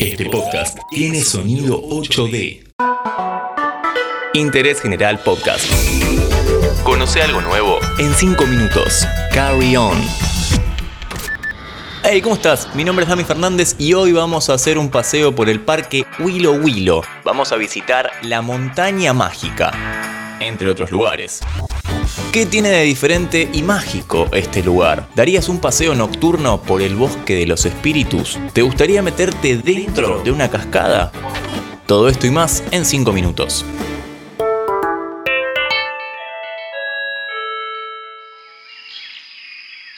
Este podcast tiene sonido 8D. Interés General Podcast. Conoce algo nuevo en 5 minutos. Carry on. Hey, ¿cómo estás? Mi nombre es Dami Fernández y hoy vamos a hacer un paseo por el parque Willow Willow. Vamos a visitar la montaña mágica, entre otros lugares. ¿Qué tiene de diferente y mágico este lugar? ¿Darías un paseo nocturno por el bosque de los espíritus? ¿Te gustaría meterte dentro de una cascada? Todo esto y más en 5 minutos.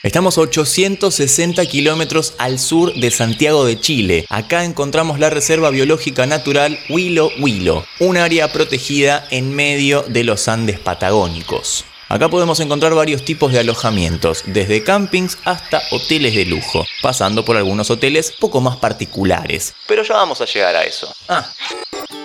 Estamos a 860 kilómetros al sur de Santiago de Chile. Acá encontramos la Reserva Biológica Natural Huilo Huilo, un área protegida en medio de los Andes patagónicos. Acá podemos encontrar varios tipos de alojamientos, desde campings hasta hoteles de lujo, pasando por algunos hoteles poco más particulares. Pero ya vamos a llegar a eso. Ah.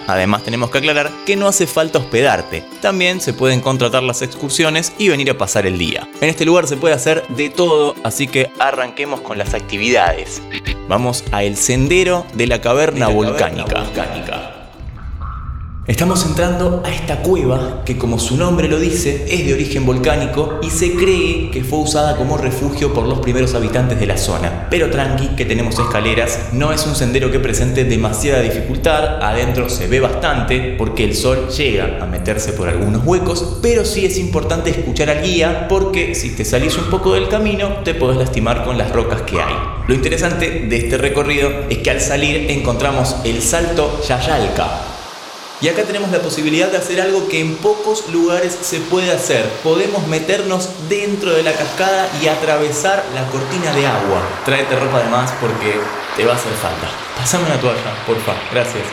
Además tenemos que aclarar que no hace falta hospedarte, también se pueden contratar las excursiones y venir a pasar el día. En este lugar se puede hacer de todo, así que arranquemos con las actividades. Vamos a el sendero de la caverna, volcánica. Estamos entrando a esta cueva que como su nombre lo dice es de origen volcánico y se cree que fue usada como refugio por los primeros habitantes de la zona. Pero tranqui que tenemos escaleras, no es un sendero que presente demasiada dificultad, adentro se ve bastante porque el sol llega a meterse por algunos huecos, pero sí es importante escuchar al guía porque si te salís un poco del camino te podés lastimar con las rocas que hay. Lo interesante de este recorrido es que al salir encontramos el Salto Yayalca, y acá tenemos la posibilidad de hacer algo que en pocos lugares se puede hacer. Podemos meternos dentro de la cascada y atravesar la cortina de agua. Tráete ropa de más porque te va a hacer falta. Pásame una toalla, porfa. Gracias.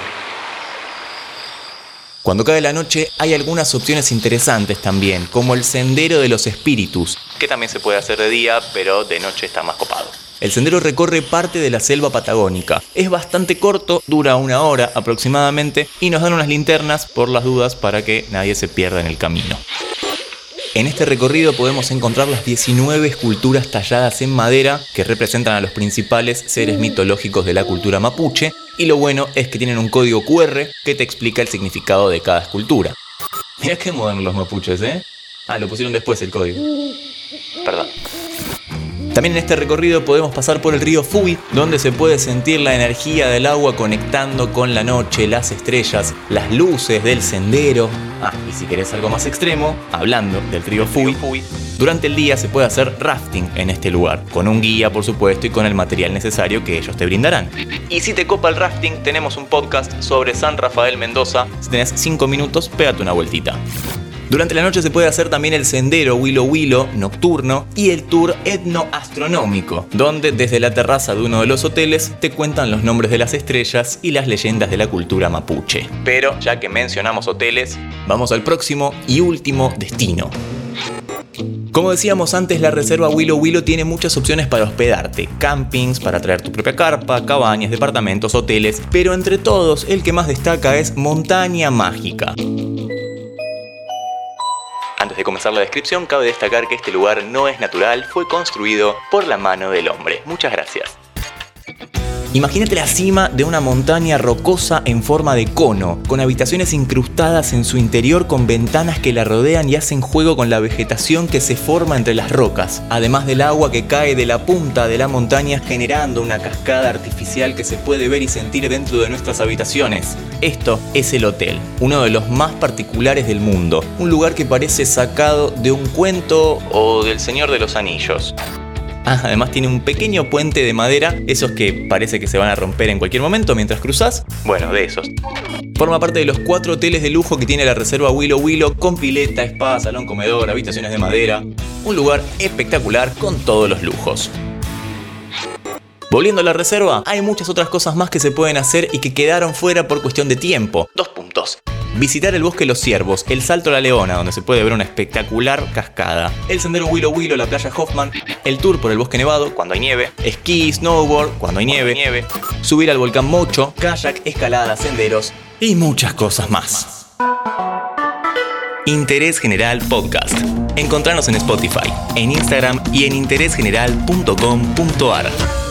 Cuando cae la noche hay algunas opciones interesantes también, como el Sendero de los Espíritus, que también se puede hacer de día, pero de noche está más copado. El sendero recorre parte de la selva patagónica. Es bastante corto, dura una hora aproximadamente y nos dan unas linternas por las dudas para que nadie se pierda en el camino. En este recorrido podemos encontrar las 19 esculturas talladas en madera que representan a los principales seres mitológicos de la cultura mapuche y lo bueno es que tienen un código QR que te explica el significado de cada escultura. Mira qué modernos los mapuches, ¿eh? Ah, lo pusieron después el código. Perdón. También en este recorrido podemos pasar por el río Fui, donde se puede sentir la energía del agua conectando con la noche, las estrellas, las luces del sendero. Ah, y si querés algo más extremo, hablando del río Fui, durante el día se puede hacer rafting en este lugar, con un guía por supuesto y con el material necesario que ellos te brindarán. Y si te copa el rafting, tenemos un podcast sobre San Rafael Mendoza. Si tenés 5 minutos, pégate una vueltita. Durante la noche se puede hacer también el sendero Willow Willow nocturno y el tour etnoastronómico, donde desde la terraza de uno de los hoteles te cuentan los nombres de las estrellas y las leyendas de la cultura mapuche. Pero ya que mencionamos hoteles, vamos al próximo y último destino. Como decíamos antes, la reserva Willow Willow tiene muchas opciones para hospedarte, campings, para traer tu propia carpa, cabañas, departamentos, hoteles, pero entre todos el que más destaca es Montaña Mágica. Antes de comenzar la descripción, cabe destacar que este lugar no es natural, fue construido por la mano del hombre. Muchas gracias. Imagínate la cima de una montaña rocosa en forma de cono, con habitaciones incrustadas en su interior con ventanas que la rodean y hacen juego con la vegetación que se forma entre las rocas, además del agua que cae de la punta de la montaña generando una cascada artificial que se puede ver y sentir dentro de nuestras habitaciones. Esto es el hotel, uno de los más particulares del mundo, un lugar que parece sacado de un cuento o del Señor de los Anillos. Ah, además tiene un pequeño puente de madera, esos que parece que se van a romper en cualquier momento mientras cruzas. Bueno, de esos. Forma parte de los cuatro hoteles de lujo que tiene la reserva Willow Willow, con pileta, spa, salón comedor, habitaciones de madera. Un lugar espectacular con todos los lujos. Volviendo a la reserva, hay muchas otras cosas más que se pueden hacer y que quedaron fuera por cuestión de tiempo. Dos puntos visitar el bosque Los Ciervos, el Salto a la Leona, donde se puede ver una espectacular cascada, el sendero Willow Willow, la playa Hoffman, el tour por el bosque nevado cuando hay nieve, esquí, snowboard cuando hay nieve, nieve, subir al volcán Mocho, kayak, escalada, senderos y muchas cosas más. Interés General Podcast. Encontrarnos en Spotify, en Instagram y en interésgeneral.com.ar.